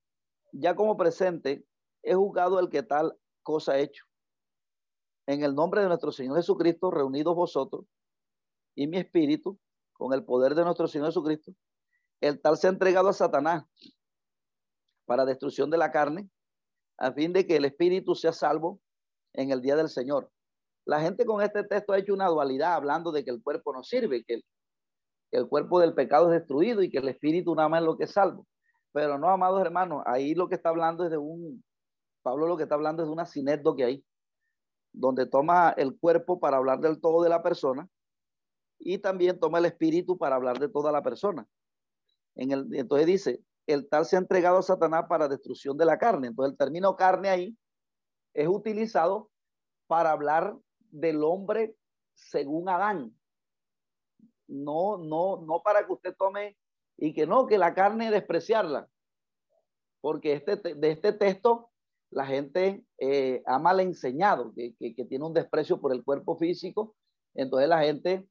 S2: ya como presente, he juzgado el que tal cosa ha hecho en el nombre de nuestro Señor Jesucristo, reunidos vosotros y mi espíritu, con el poder de nuestro Señor Jesucristo, el tal se ha entregado a Satanás para destrucción de la carne, a fin de que el espíritu sea salvo en el día del Señor. La gente con este texto ha hecho una dualidad hablando de que el cuerpo no sirve, que el, cuerpo del pecado es destruido y que el espíritu nada más es lo que es salvo. Pero no, amados hermanos, ahí lo que está hablando es de un, Pablo lo que está hablando es de una sinedo que hay donde toma el cuerpo para hablar del todo de la persona y también toma el espíritu para hablar de toda la persona. En el, entonces dice, el tal se ha entregado a Satanás para destrucción de la carne. Entonces el término carne ahí es utilizado para hablar del hombre según Adán. No, no, no para que usted tome y que no, que la carne despreciarla. Porque este, de este texto la gente eh, ha mal enseñado, que, que, tiene un desprecio por el cuerpo físico. Entonces la gente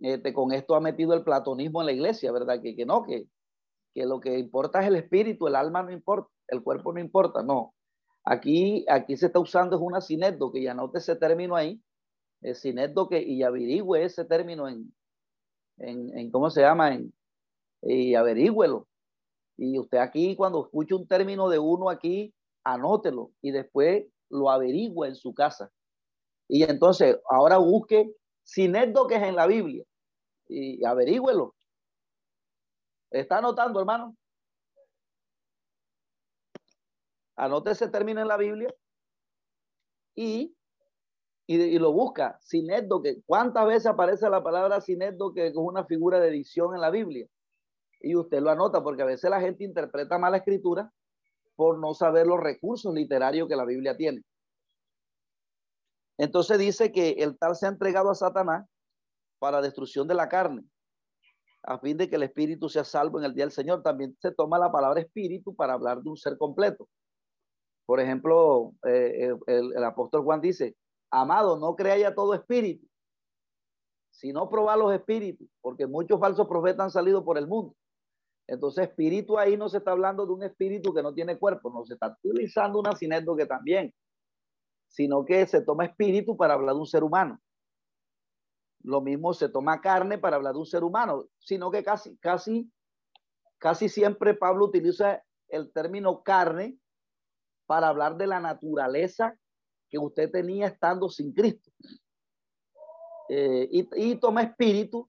S2: este, con esto ha metido el platonismo en la iglesia, ¿verdad? Que, que no, que, que lo que importa es el espíritu, el alma no importa, el cuerpo no importa, no. Aquí, aquí se está usando es una sinedo, que ya note ese término ahí, sinedo que, y averigüe ese término en, en, en ¿cómo se llama? En, y averígüelo. Y usted aquí, cuando escuche un término de uno aquí, anótelo y después lo averigua en su casa. Y entonces, ahora busque sinedo que es en la Biblia y averígüelo. ¿Está anotando, hermano? Anote ese término en la Biblia y, y, lo busca. Sinedo, que ¿cuántas veces aparece la palabra sinedo que es una figura de edición en la Biblia? Y usted lo anota porque a veces la gente interpreta mal la escritura por no saber los recursos literarios que la Biblia tiene. Entonces dice que el tal se ha entregado a Satanás para destrucción de la carne, a fin de que el espíritu sea salvo en el día del Señor. También se toma la palabra espíritu para hablar de un ser completo. Por ejemplo, eh, el, apóstol Juan dice, amado, no creáis a todo espíritu, sino probad los espíritus, porque muchos falsos profetas han salido por el mundo. Entonces, espíritu ahí no se está hablando de un espíritu que no tiene cuerpo, no se está utilizando una que también, sino que se toma espíritu para hablar de un ser humano. Lo mismo se toma carne para hablar de un ser humano, sino que casi, casi, casi siempre Pablo utiliza el término carne para hablar de la naturaleza que usted tenía estando sin Cristo. Eh, y, toma espíritu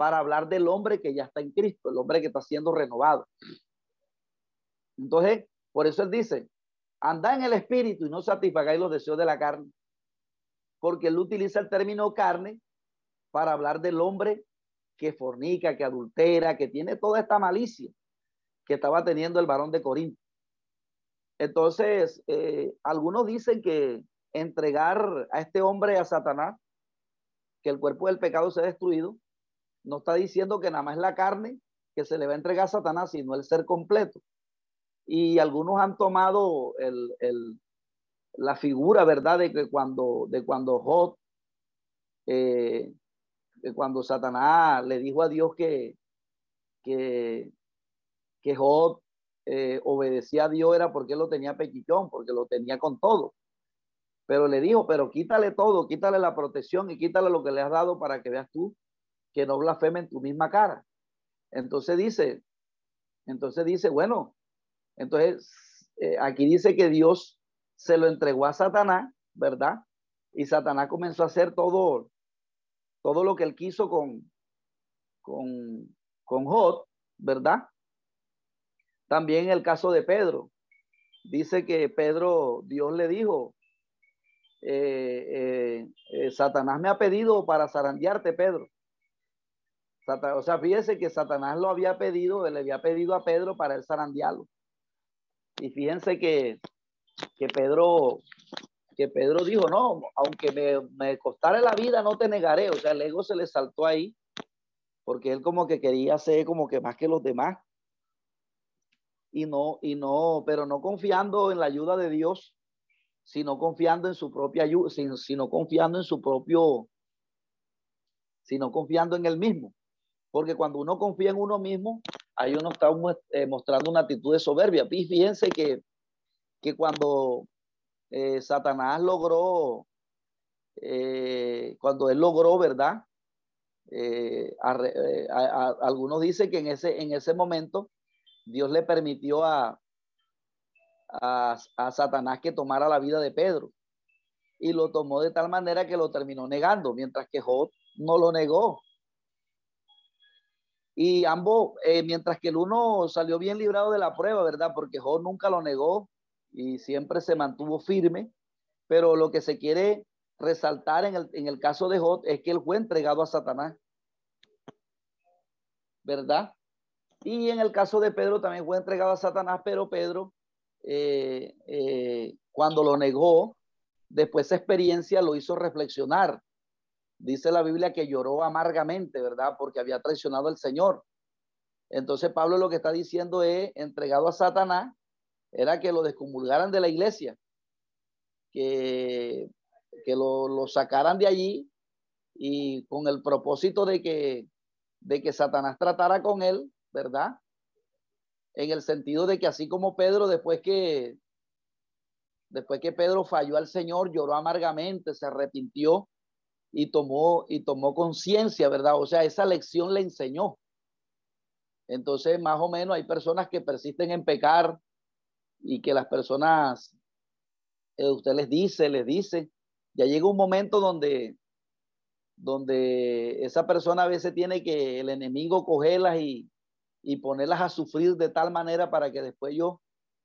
S2: para hablar del hombre que ya está en Cristo, el hombre que está siendo renovado. Entonces, por eso él dice, anda en el espíritu y no satisfagáis los deseos de la carne, porque él utiliza el término carne para hablar del hombre que fornica, que adultera, que tiene toda esta malicia que estaba teniendo el varón de Corinto. Entonces, eh, algunos dicen que entregar a este hombre a Satanás, que el cuerpo del pecado se ha destruido, no está diciendo que nada más la carne que se le va a entregar a Satanás, sino el ser completo. Y algunos han tomado el, la figura, ¿verdad? De que cuando, de cuando Jod, eh, cuando Satanás le dijo a Dios que, que, que Jod eh, obedecía a Dios era porque lo tenía pequichón, porque lo tenía con todo. Pero le dijo, pero quítale todo, quítale la protección y quítale lo que le has dado para que veas tú que no blasfeme en tu misma cara. Entonces dice, entonces dice, bueno, entonces eh, aquí dice que Dios se lo entregó a Satanás, ¿verdad? Y Satanás comenzó a hacer todo, todo lo que él quiso con, con, con Jod, ¿verdad? También el caso de Pedro. Dice que Pedro, Dios le dijo, eh, eh, Satanás me ha pedido para zarandearte, Pedro o sea, fíjese que Satanás lo había pedido, le había pedido a Pedro para el zarandearlo. Y fíjense que, que Pedro, que Pedro dijo, no, aunque me, me costara la vida, no te negaré. O sea, el ego se le saltó ahí, porque él como que quería ser como que más que los demás. Y no, y no, pero no confiando en la ayuda de Dios, sino confiando en su propia ayuda, sino confiando en su propio, sino confiando en él mismo. Porque cuando uno confía en uno mismo, ahí uno está eh, mostrando una actitud de soberbia. Y fíjense que, que cuando eh, Satanás logró, eh, cuando él logró, ¿verdad? algunos dicen que en ese, en ese momento Dios le permitió a, a, a Satanás que tomara la vida de Pedro. Y lo tomó de tal manera que lo terminó negando, mientras que Job no lo negó. Y ambos, eh, mientras que el uno salió bien librado de la prueba, ¿verdad? Porque Job nunca lo negó y siempre se mantuvo firme. Pero lo que se quiere resaltar en el, en el caso de Job es que él fue entregado a Satanás. ¿Verdad? Y en el caso de Pedro también fue entregado a Satanás, pero Pedro, eh, eh, cuando lo negó, después esa experiencia lo hizo reflexionar. Dice la Biblia que lloró amargamente, ¿verdad? Porque había traicionado al Señor. Entonces Pablo lo que está diciendo es, entregado a Satanás, era que lo descomulgaran de la iglesia, que, que lo, lo sacaran de allí y con el propósito de que, de que Satanás tratara con él, ¿verdad? En el sentido de que así como Pedro, después que, después que Pedro falló al Señor, lloró amargamente, se arrepintió y tomó, y tomó conciencia, ¿verdad? O sea, esa lección le enseñó. Entonces, más o menos hay personas que persisten en pecar y que las personas, eh, usted les dice, les dice, ya llega un momento donde, donde esa persona a veces tiene que el enemigo cogerlas y, y ponerlas a sufrir de tal manera para que después yo,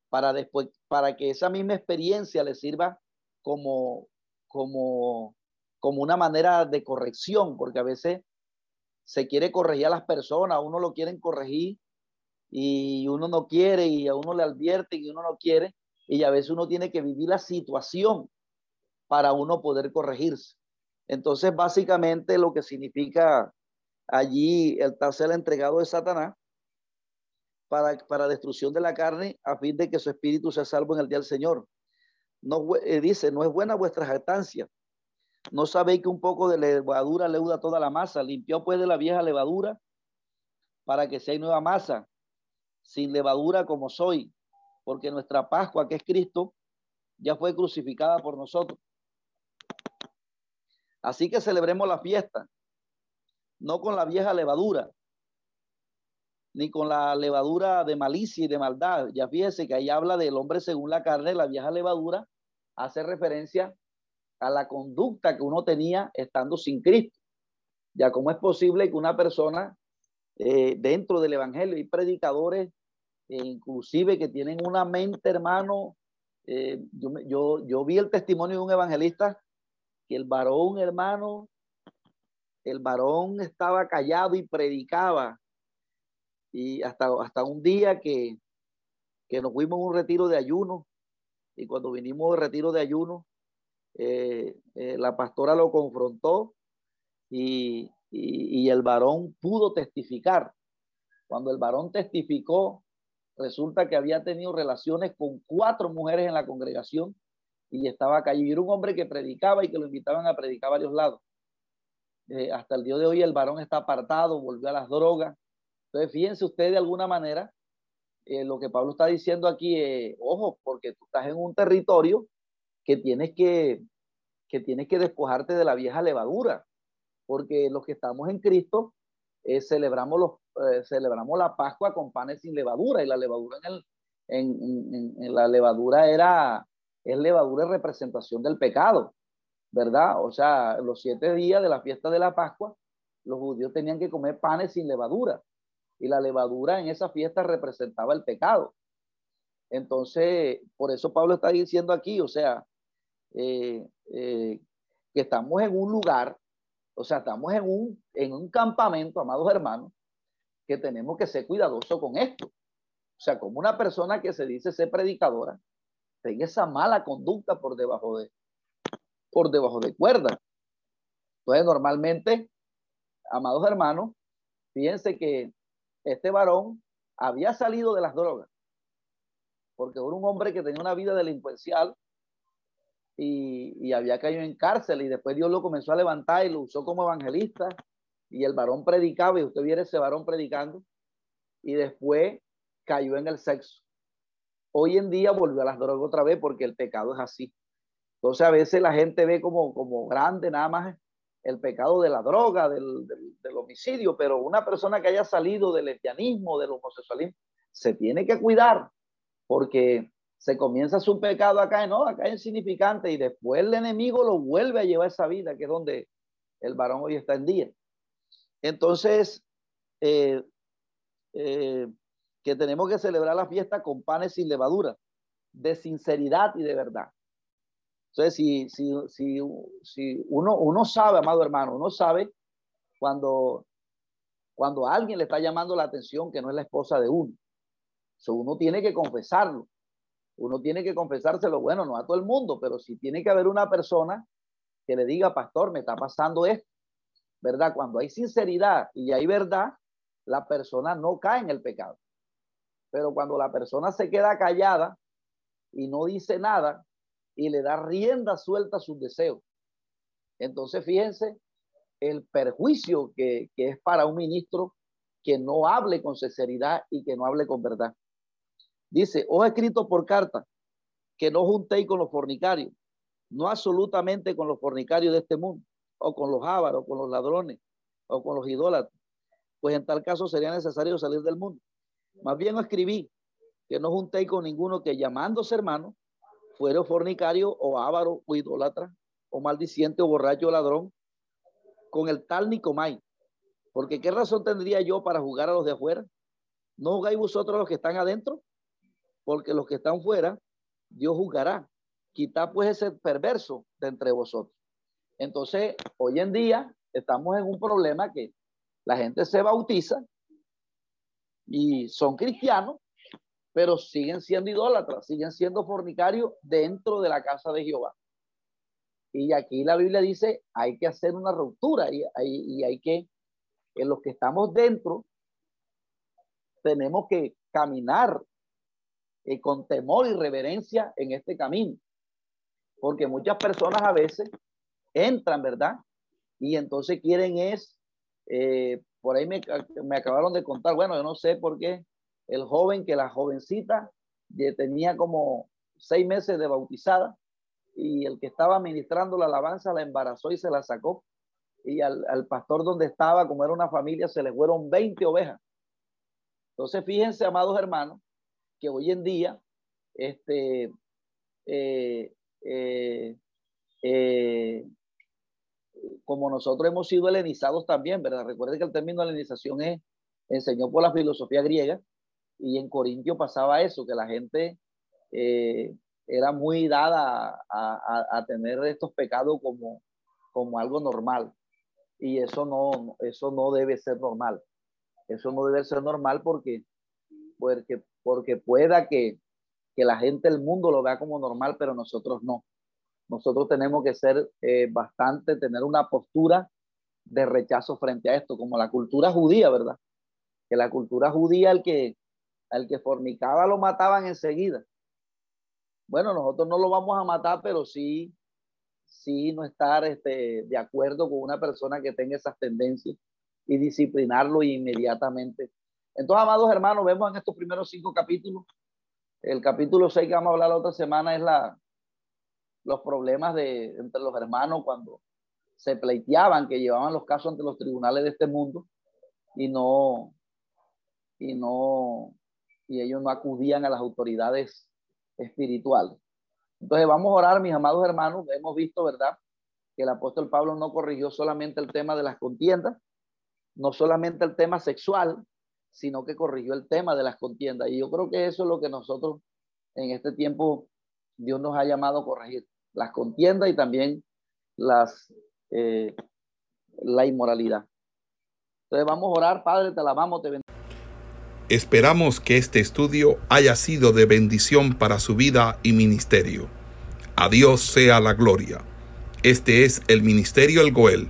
S2: para después, para que esa misma experiencia le sirva como, como, como una manera de corrección, porque a veces se quiere corregir a las personas, uno lo quieren corregir y uno no quiere y a uno le advierte y uno no quiere y a veces uno tiene que vivir la situación para uno poder corregirse. Entonces, básicamente lo que significa allí el ser entregado de Satanás para, para destrucción de la carne a fin de que su espíritu sea salvo en el día del Señor. No, eh, dice, no es buena vuestra jactancia. No sabéis que un poco de levadura leuda toda la masa. Limpió pues de la vieja levadura para que sea nueva masa, sin levadura como soy, porque nuestra Pascua, que es Cristo, ya fue crucificada por nosotros. Así que celebremos la fiesta, no con la vieja levadura, ni con la levadura de malicia y de maldad. Ya fíjese que ahí habla del hombre según la carne, la vieja levadura hace referencia a la conducta que uno tenía estando sin Cristo. Ya cómo es posible que una persona eh, dentro del Evangelio y predicadores, eh, inclusive que tienen una mente, hermano, eh, yo, yo, vi el testimonio de un evangelista que el varón, hermano, el varón estaba callado y predicaba y hasta, hasta un día que, que nos fuimos a un retiro de ayuno y cuando vinimos de retiro de ayuno, eh, eh, la pastora lo confrontó y, el varón pudo testificar. Cuando el varón testificó, resulta que había tenido relaciones con cuatro mujeres en la congregación y estaba callado. era un hombre que predicaba y que lo invitaban a predicar a varios lados. Eh, hasta el día de hoy el varón está apartado, volvió a las drogas, entonces, fíjense ustedes de alguna manera eh, lo que Pablo está diciendo aquí, eh, ojo, porque tú estás en un territorio que tienes que, que tienes que despojarte de la vieja levadura, porque los que estamos en Cristo eh, celebramos, los, celebramos la Pascua con panes sin levadura y la levadura en, el, en, en, la levadura era, es levadura en representación del pecado, ¿verdad? O sea, los siete días de la fiesta de la Pascua, los judíos tenían que comer panes sin levadura y la levadura en esa fiesta representaba el pecado. Entonces, por eso Pablo está diciendo aquí, o sea, eh, eh, que estamos en un lugar, o sea, estamos en un, en un campamento, amados hermanos, que tenemos que ser cuidadosos con esto. O sea, como una persona que se dice ser predicadora, tenga esa mala conducta por debajo de, por debajo de cuerda. Entonces, normalmente, amados hermanos, fíjense que este varón había salido de las drogas, porque era un hombre que tenía una vida delincuencial y, había caído en cárcel y después Dios lo comenzó a levantar y lo usó como evangelista y el varón predicaba y usted viera ese varón predicando y después cayó en el sexo. Hoy en día volvió a las drogas otra vez porque el pecado es así. Entonces a veces la gente ve como, como grande nada más el pecado de la droga, del, homicidio, pero una persona que haya salido del lesbianismo, del homosexualismo, se tiene que cuidar porque se comienza su pecado acá, no, acá es insignificante y después el enemigo lo vuelve a llevar esa vida, que es donde el varón hoy está en día. Entonces, eh, eh, que tenemos que celebrar la fiesta con panes sin levadura, de sinceridad y de verdad. Entonces, si, si, si, si uno, uno sabe, amado hermano, uno sabe cuando, Cuando alguien le está llamando la atención que no es la esposa de uno. uno tiene que confesarlo. Uno tiene que confesárselo, bueno, no a todo el mundo, pero si tiene que haber una persona que le diga, pastor, me está pasando esto, ¿verdad? Cuando hay sinceridad y hay verdad, la persona no cae en el pecado. Pero cuando la persona se queda callada y no dice nada y le da rienda suelta a sus deseos, entonces fíjense el perjuicio que, que es para un ministro que no hable con sinceridad y que no hable con verdad. Dice, os escrito por carta que no juntéis con los fornicarios, no absolutamente con los fornicarios de este mundo, o con los ávaros, con los ladrones, o con los idólatras, pues en tal caso sería necesario salir del mundo. Más bien escribí que no juntéis con ninguno que llamándose hermano fuera fornicario o ávaro o idólatra o maldiciente o borracho o ladrón con el tal Nicomai. Porque qué razón tendría yo para jugar a los de afuera? ¿No jugáis vosotros los que están adentro? Porque los que están fuera, Dios juzgará. Quita pues ese perverso de entre vosotros. Entonces, hoy en día estamos en un problema que la gente se bautiza y son cristianos, pero siguen siendo idólatras, siguen siendo fornicarios dentro de la casa de Jehová. Y aquí la Biblia dice, hay que hacer una ruptura y y hay que, en los que estamos dentro, tenemos que caminar eh, con temor y reverencia en este camino. Porque muchas personas a veces entran, ¿verdad? Y entonces quieren es, eh, por ahí me, me, acabaron de contar, bueno, yo no sé por qué el joven que la jovencita tenía como seis meses de bautizada y el que estaba ministrando la alabanza la embarazó y se la sacó. Y al, al pastor donde estaba, como era una familia, se le fueron 20 ovejas. Entonces, fíjense, amados hermanos, que hoy en día, este, eh, eh, eh, como nosotros hemos sido helenizados también, ¿verdad? Recuerden que el término helenización es, enseñó por la filosofía griega y en Corintio pasaba eso, que la gente era muy dada a, tener estos pecados como, como algo normal. Y eso no, eso no debe ser normal. Eso no debe ser normal porque, porque, porque pueda que, que la gente del mundo lo vea como normal, pero nosotros no. Nosotros tenemos que ser eh, bastante, tener una postura de rechazo frente a esto, como la cultura judía, ¿verdad? Que la cultura judía, el que, al que fornicaba lo mataban enseguida bueno, nosotros no lo vamos a matar, pero sí, sí no estar este, de acuerdo con una persona que tenga esas tendencias y disciplinarlo inmediatamente. Entonces, amados hermanos, vemos en estos primeros cinco capítulos, el capítulo 6 que vamos a hablar la otra semana es la, los problemas de, entre los hermanos cuando se pleiteaban, que llevaban los casos ante los tribunales de este mundo y no, y no, y ellos no acudían a las autoridades espiritual. Entonces vamos a orar, mis amados hermanos. Hemos visto, ¿verdad? Que el apóstol Pablo no corrigió solamente el tema de las contiendas, no solamente el tema sexual, sino que corrigió el tema de las contiendas. Y yo creo que eso es lo que nosotros en este tiempo Dios nos ha llamado a corregir, las contiendas y también las, eh, la inmoralidad. Entonces vamos a orar, Padre, te alabamos, te bendiciones.
S1: Esperamos que este estudio haya sido de bendición para su vida y ministerio. A Dios sea la gloria. Este es el Ministerio El Goel,